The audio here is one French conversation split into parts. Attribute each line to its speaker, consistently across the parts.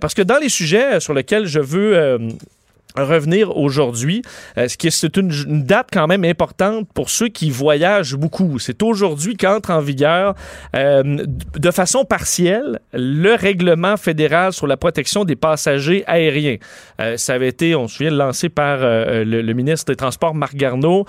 Speaker 1: parce que dans les sujets sur lesquels je veux revenir aujourd'hui, euh, ce qui c'est une, date quand même importante pour ceux qui voyagent beaucoup. C'est aujourd'hui qu'entre en vigueur euh, de façon partielle le règlement fédéral sur la protection des passagers aériens. Euh, ça avait été, on se souvient, lancé par le, le, ministre des Transports Marc Garneau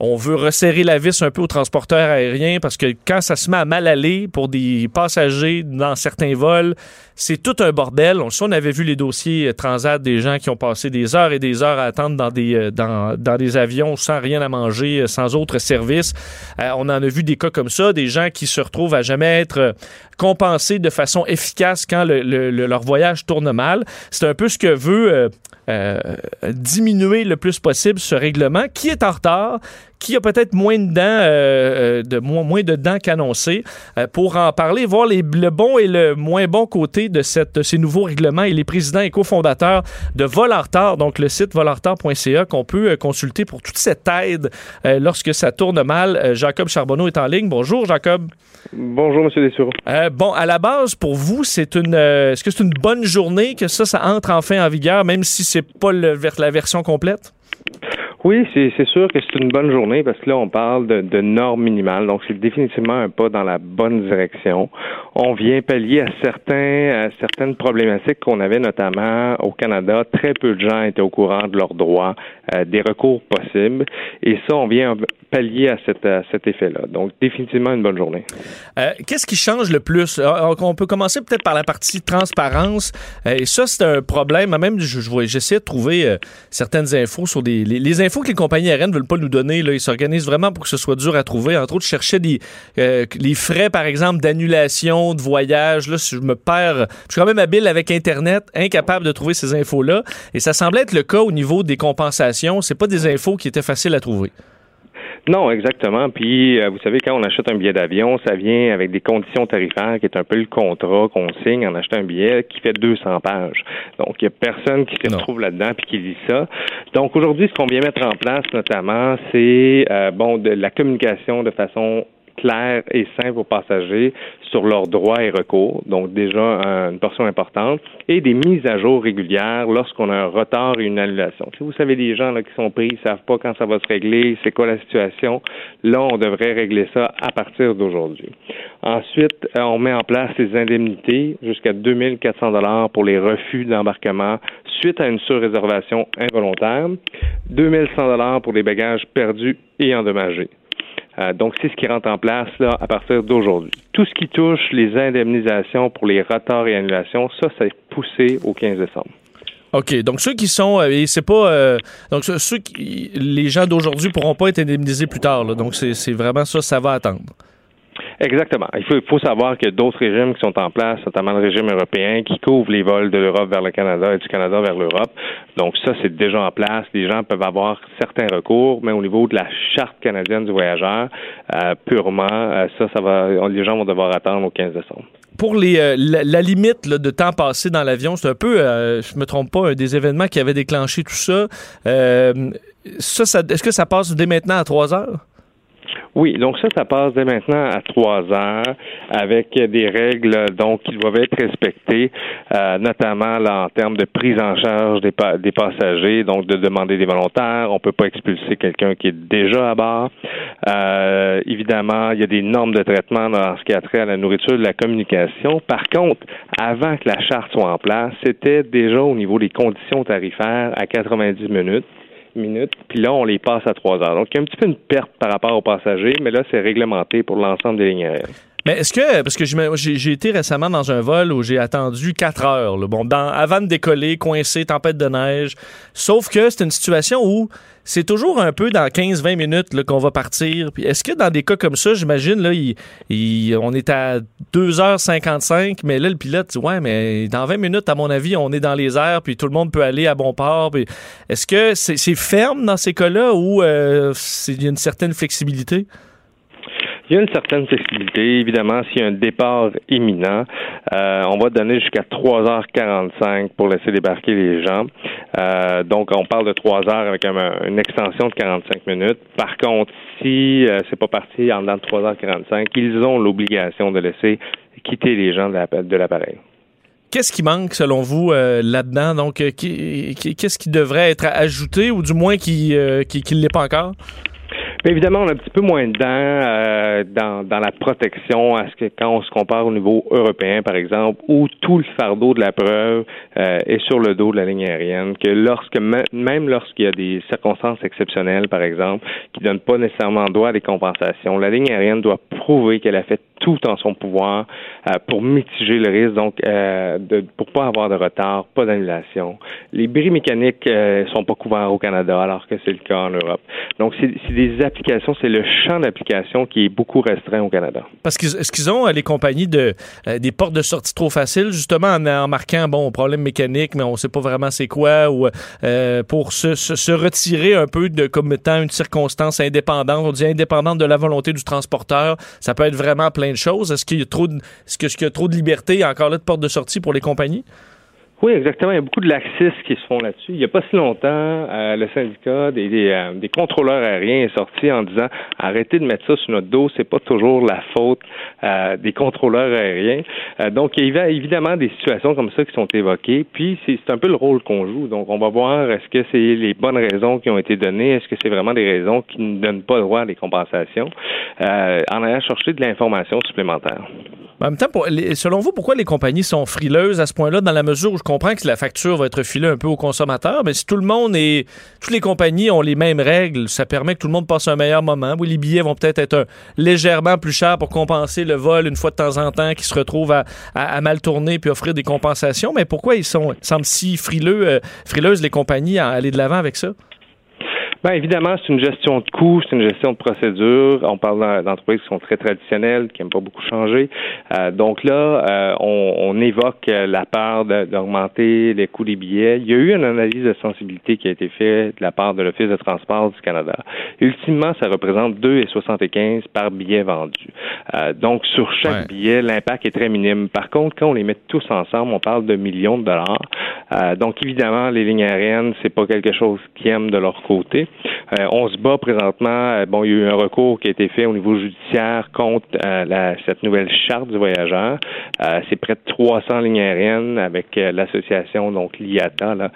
Speaker 1: on veut resserrer la vis un peu aux transporteurs aériens parce que quand ça se met à mal aller pour des passagers dans certains vols, c'est tout un bordel. On, on avait vu les dossiers Transat des gens qui ont passé des heures et des heures à attendre dans des, euh, dans, des avions sans rien à manger, euh, sans autre service. Euh, on en a vu des cas comme ça, des gens qui se retrouvent à jamais être compensés de façon efficace quand le, leur voyage tourne mal. C'est un peu ce que veut euh, diminuer le plus possible ce règlement qui est en retard, qui a peut-être moins de dents, euh, euh, de moins, moins de dents qu'annoncé. pour en parler, voir les, le bon et le moins bon côté de, cette, ces nouveaux règlements. Il est président et cofondateur de Vol en retard, donc le site volenretard.ca qu'on peut consulter pour toute cette aide lorsque ça tourne mal. Jacob Charbonneau est en ligne. Bonjour, Jacob.
Speaker 2: Bonjour, M. Dessureau.
Speaker 1: bon, à la base, pour vous, c'est une, est-ce que c'est une bonne journée que ça, ça entre enfin en vigueur, même si c'est pas le, la version complète?
Speaker 2: Oui, c'est sûr que c'est une bonne journée parce que là, on parle de, de normes minimales. Donc, c'est définitivement un pas dans la bonne direction. On vient pallier à, certains, à certaines problématiques qu'on avait notamment au Canada. Très peu de gens étaient au courant de leurs droits, euh, des recours possibles. Et ça, on vient pallier à, cet effet-là. Donc, définitivement une bonne journée.
Speaker 1: Euh, qu'est-ce qui change le plus? Euh, on peut commencer peut-être par la partie transparence. et ça, c'est un problème. Même, j'essaie de trouver certaines infos sur des, les, les infos que les compagnies aériennes ne veulent pas nous donner. Là. Ils s'organisent vraiment pour que ce soit dur à trouver. Entre autres, je cherchais des, euh, les frais, par exemple, d'annulation de voyage. Là, je me perds. Je suis quand même habile avec Internet, incapable de trouver ces infos-là. Et ça semblait être le cas au niveau des compensations. C'est pas des infos qui étaient faciles à trouver.
Speaker 2: Non, exactement. Puis, euh, vous savez, quand on achète un billet d'avion, ça vient avec des conditions tarifaires qui est un peu le contrat qu'on signe en achetant un billet qui fait 200 pages. Donc, il n'y a personne qui se retrouve là-dedans puis qui lit ça. Donc, aujourd'hui, ce qu'on vient mettre en place, notamment, c'est, euh, bon, de la communication de façon claire et simple aux passagers sur leurs droits et recours, donc déjà une portion importante, et des mises à jour régulières lorsqu'on a un retard et une annulation. Si vous savez, des gens là, qui sont pris, ils savent pas quand ça va se régler, c'est quoi la situation, là, on devrait régler ça à partir d'aujourd'hui. Ensuite, euh, on met en place les indemnités jusqu'à 2400 dollars pour les refus d'embarquement suite à une surréservation involontaire, 2100 dollars pour les bagages perdus et endommagés. Euh, donc, c'est ce qui rentre en place à partir d'aujourd'hui. Tout ce qui touche les indemnisations pour les retards et annulations, ça, c'est poussé au 15 décembre.
Speaker 1: OK. Donc, ceux qui sont. Euh, c'est pas. Euh, donc, ceux qui. Les gens d'aujourd'hui pourront pas être indemnisés plus tard. Donc, c'est vraiment ça, ça va attendre.
Speaker 2: Exactement. Il faut, faut savoir que d'autres régimes qui sont en place, notamment le régime européen, qui couvre les vols de l'Europe vers le Canada et du Canada vers l'Europe. Donc ça, c'est déjà en place. Les gens peuvent avoir certains recours, mais au niveau de la charte canadienne du voyageur, euh, purement, euh, ça, ça va, les gens vont devoir attendre au 15 décembre
Speaker 1: pour les, euh, la, limite de temps passé dans l'avion, c'est un peu, je me trompe pas, un des événements qui avait déclenché tout ça. ça, ça est-ce que ça passe dès maintenant à 3 heures?
Speaker 2: Oui, donc ça, ça passe dès maintenant à trois heures avec des règles donc qui doivent être respectées, euh, notamment là, en termes de prise en charge des, des passagers, donc de demander des volontaires. On peut pas expulser quelqu'un qui est déjà à bord. Euh, évidemment, il y a des normes de traitement dans ce qui a trait à la nourriture, de la communication. Par contre, avant que la charte soit en place, c'était déjà au niveau des conditions tarifaires à 90 minutes minutes, puis là, on les passe à trois heures. Donc, il y a un petit peu une perte par rapport aux passagers, mais là, c'est réglementé pour l'ensemble des lignes aériennes.
Speaker 1: Mais est-ce que, parce que j'ai été récemment dans un vol où j'ai attendu quatre heures, bon, avant de décoller, coincé, tempête de neige, sauf que c'est une situation où c'est toujours un peu dans 15-20 minutes qu'on va partir. Est-ce que dans des cas comme ça, j'imagine, là, on est à 2h55, mais là, le pilote dit Ouais, mais dans 20 minutes, à mon avis, on est dans les airs, puis tout le monde peut aller à bon port. Est-ce que c'est ferme dans ces cas-là ou euh, il une certaine flexibilité?
Speaker 2: Il y a une certaine flexibilité. Évidemment, s'il y a un départ imminent, euh, on va donner jusqu'à 3h45 pour laisser débarquer les gens. Euh, donc, on parle de 3 heures avec une extension de 45 minutes. Par contre, si euh, c'est pas parti en dedans de 3h45, ils ont l'obligation de laisser quitter les gens de l'appareil.
Speaker 1: Qu'est-ce qui manque selon vous là-dedans? Donc, qu'est-ce qui devrait être ajouté ou du moins qui ne l'est pas encore?
Speaker 2: Évidemment, on a un petit peu moins de dents dans, dans la protection à ce que quand on se compare au niveau européen, par exemple, où tout le fardeau de la preuve est sur le dos de la ligne aérienne, que lorsque même lorsqu'il y a des circonstances exceptionnelles, par exemple, qui donnent pas nécessairement droit à des compensations, la ligne aérienne doit prouver qu'elle a fait tout en son pouvoir euh, pour mitiger le risque, donc euh, de, pour pas avoir de retard, pas d'annulation. Les bris mécaniques euh, sont pas couverts au Canada, alors que c'est le cas en Europe. Donc, c'est des c'est le champ d'application qui est beaucoup restreint au Canada.
Speaker 1: Parce que est-ce qu'ils ont les compagnies de des portes de sortie trop faciles, justement en, marquant bon problème mécanique, mais on sait pas vraiment c'est quoi, ou pour se, retirer un peu de comme étant une circonstance indépendante, on dit indépendante de la volonté du transporteur, ça peut être vraiment plein de choses. Est-ce qu'il y a trop de, est-ce qu'il y a trop de liberté, encore là de porte de sortie pour les compagnies?
Speaker 2: Oui, exactement. Il y a beaucoup de laxistes qui se font là-dessus. Il n'y a pas si longtemps, euh, le syndicat euh, des, contrôleurs aériens est sorti en disant arrêtez de mettre ça sur notre dos, c'est pas toujours la faute euh, des contrôleurs aériens. donc, il y a évidemment des situations comme ça qui sont évoquées. Puis, c'est un peu le rôle qu'on joue. Donc, on va voir est-ce que c'est les bonnes raisons qui ont été données, est-ce que c'est vraiment des raisons qui ne donnent pas droit à des compensations, en allant chercher de l'information supplémentaire.
Speaker 1: En même temps, selon vous, pourquoi les compagnies sont frileuses à ce point-là, dans la mesure où je comprends que la facture va être filée un peu aux consommateurs, mais si tout le monde et toutes les compagnies ont les mêmes règles, ça permet que tout le monde passe un meilleur moment. Oui, les billets vont peut-être être, légèrement plus chers pour compenser le vol une fois de temps en temps qui se retrouve à, mal tourner puis offrir des compensations, mais pourquoi ils sont semblent si frileux, euh, frileuses les compagnies à aller de l'avant avec ça?
Speaker 2: Bien, évidemment, c'est une gestion de coûts, c'est une gestion de procédure. On parle d'entreprises qui sont très traditionnelles, qui n'aiment pas beaucoup changer. Euh, donc là, euh, on, on, évoque la part d'augmenter les coûts des billets. Il y a eu une analyse de sensibilité qui a été faite de la part de l'Office de transport du Canada. Ultimement, ça représente 2,75 par billet vendu. Euh, donc, sur chaque billet, l'impact est très minime. Par contre, quand on les met tous ensemble, on parle de millions de dollars. Euh, donc, évidemment, les lignes aériennes, c'est pas quelque chose qu'ils aiment de leur côté. Euh, on se bat présentement. Euh, bon, il y a eu un recours qui a été fait au niveau judiciaire contre euh, cette nouvelle charte du voyageur. c'est près de 300 lignes aériennes avec l'association donc l'IATA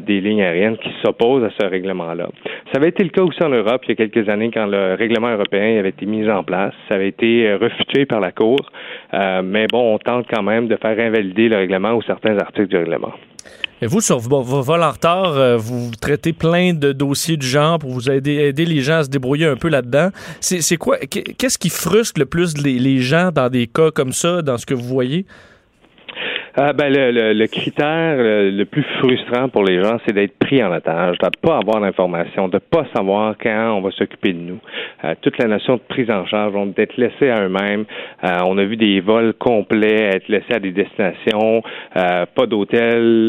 Speaker 2: des lignes aériennes qui s'opposent à ce règlement-là. Ça avait été le cas aussi en Europe il y a quelques années quand le règlement européen avait été mis en place. Ça avait été refuté par la Cour, mais bon, on tente quand même de faire invalider le règlement ou certains articles du règlement.
Speaker 1: Et vous, sur vos, vols euh, vous traitez plein de dossiers du genre pour vous aider, aider les gens à se débrouiller un peu là-dedans. C'est quoi? Qu'est-ce qui frustre le plus les gens dans des cas comme ça, dans ce que vous voyez?
Speaker 2: Ah, ben, le, le, critère le, plus frustrant pour les gens, c'est d'être pris en otage, de ne pas avoir d'informations, de ne pas savoir quand on va s'occuper de nous. Euh, toute la notion de prise en charge, on d'être laissé à eux-mêmes. Euh, on a vu des vols complets être laissés à des destinations, euh, pas d'hôtel,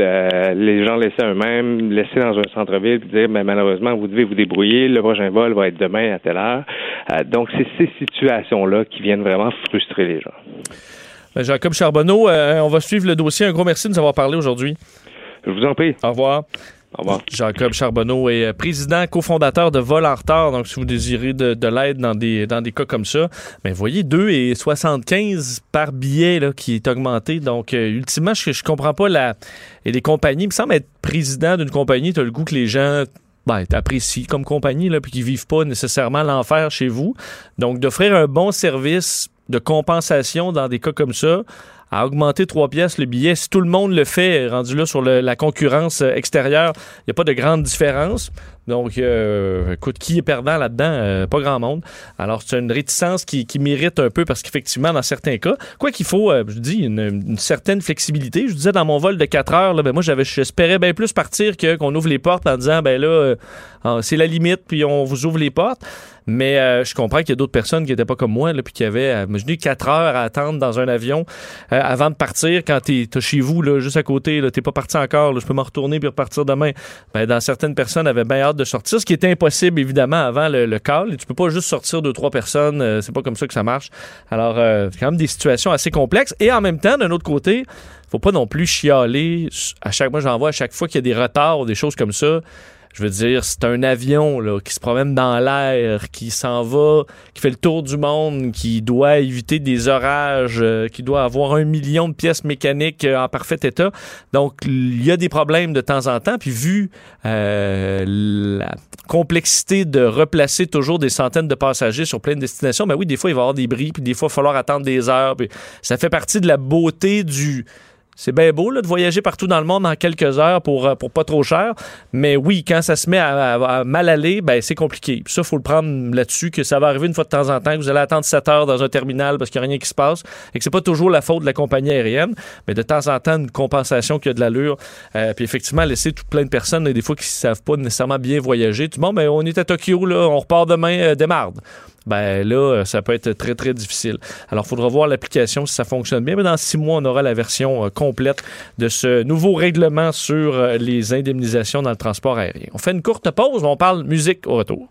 Speaker 2: les gens laissés à eux-mêmes, laissés dans un centre-ville, puis dire ben, malheureusement, vous devez vous débrouiller, le prochain vol va être demain à telle heure. donc, c'est ces situations-là qui viennent vraiment frustrer les gens.
Speaker 1: Ben, Jacob Charbonneau, euh, on va suivre le dossier. Un gros merci de nous avoir parlé aujourd'hui.
Speaker 2: Je vous en prie.
Speaker 1: Au revoir.
Speaker 2: Au revoir.
Speaker 1: Jacob Charbonneau est euh, président, cofondateur de Vol en retard. Donc, si vous désirez de, l'aide dans des, dans des cas comme ça, mais ben, voyez, 2,75 par billet là, qui est augmenté. Donc, euh, ultimement, je, je comprends pas la. Et les compagnies, il me semble être président d'une compagnie, tu as le goût que les gens ben, t'apprécient comme compagnie, là, puis qu'ils vivent pas nécessairement l'enfer chez vous. Donc, d'offrir un bon service de compensation dans des cas comme ça, à augmenter trois pièces le billet. Si tout le monde le fait, rendu là sur la concurrence extérieure, il n'y a pas de grande différence. Donc, euh, écoute, qui est perdant là-dedans? Euh, pas grand monde. Alors, c'est une réticence qui, mérite un peu parce qu'effectivement, dans certains cas, quoi qu'il faut, euh, je dis, une, certaine flexibilité. Je disais dans mon vol de 4 heures, là, ben, moi, j'avais, j'espérais bien plus partir que qu'on ouvre les portes en disant, ben là, ah, c'est la limite, puis on vous ouvre les portes. Mais euh, je comprends qu'il y a d'autres personnes qui n'étaient pas comme moi, là, puis qui avaient, euh, imaginez, quatre heures à attendre dans un avion euh, avant de partir quand tu es, chez vous, là, juste à côté. Tu n'es pas parti encore. je peux me retourner puis repartir demain. Ben, dans certaines personnes avaient bien hâte de sortir, ce qui était impossible, évidemment, avant le, le call. Tu peux pas juste sortir de trois personnes. c'est pas comme ça que ça marche. Alors, c'est quand même des situations assez complexes. Et en même temps, d'un autre côté, faut pas non plus chialer à chaque moi j'en vois à chaque fois qu'il y a des retards ou des choses comme ça Je veux dire, c'est un avion là, qui se promène dans l'air, qui s'en va, qui fait le tour du monde, qui doit éviter des orages, euh, qui doit avoir un million de pièces mécaniques euh, en parfait état. Donc, il y a des problèmes de temps en temps. Puis, vu euh, la complexité de replacer toujours des centaines de passagers sur plein de destinations, ben oui, des fois, il va y avoir des bris, puis des fois, il va falloir attendre des heures. Ça fait partie de la beauté du c'est bien beau là, de voyager partout dans le monde en quelques heures pour, euh, pour pas trop cher. Mais oui, quand ça se met à, mal aller, ben, c'est compliqué. Puis ça, faut le prendre là-dessus, que ça va arriver une fois de temps en temps, que vous allez attendre 7 heures dans un terminal parce qu'il n'y a rien qui se passe et que c'est pas toujours la faute de la compagnie aérienne. Mais de temps en temps, une compensation qui a de l'allure. Euh, puis effectivement, laisser tout plein de personnes, des fois, qui ne savent pas nécessairement bien voyager. Tout le monde, ben, on est à Tokyo, là, on repart demain, euh, démarde ben là, ça peut être très, très difficile. Alors, il faudra voir l'application si ça fonctionne bien. Mais dans six mois, on aura la version euh, complète de ce nouveau règlement sur euh, les indemnisations dans le transport aérien. On fait une courte pause, on parle musique au retour.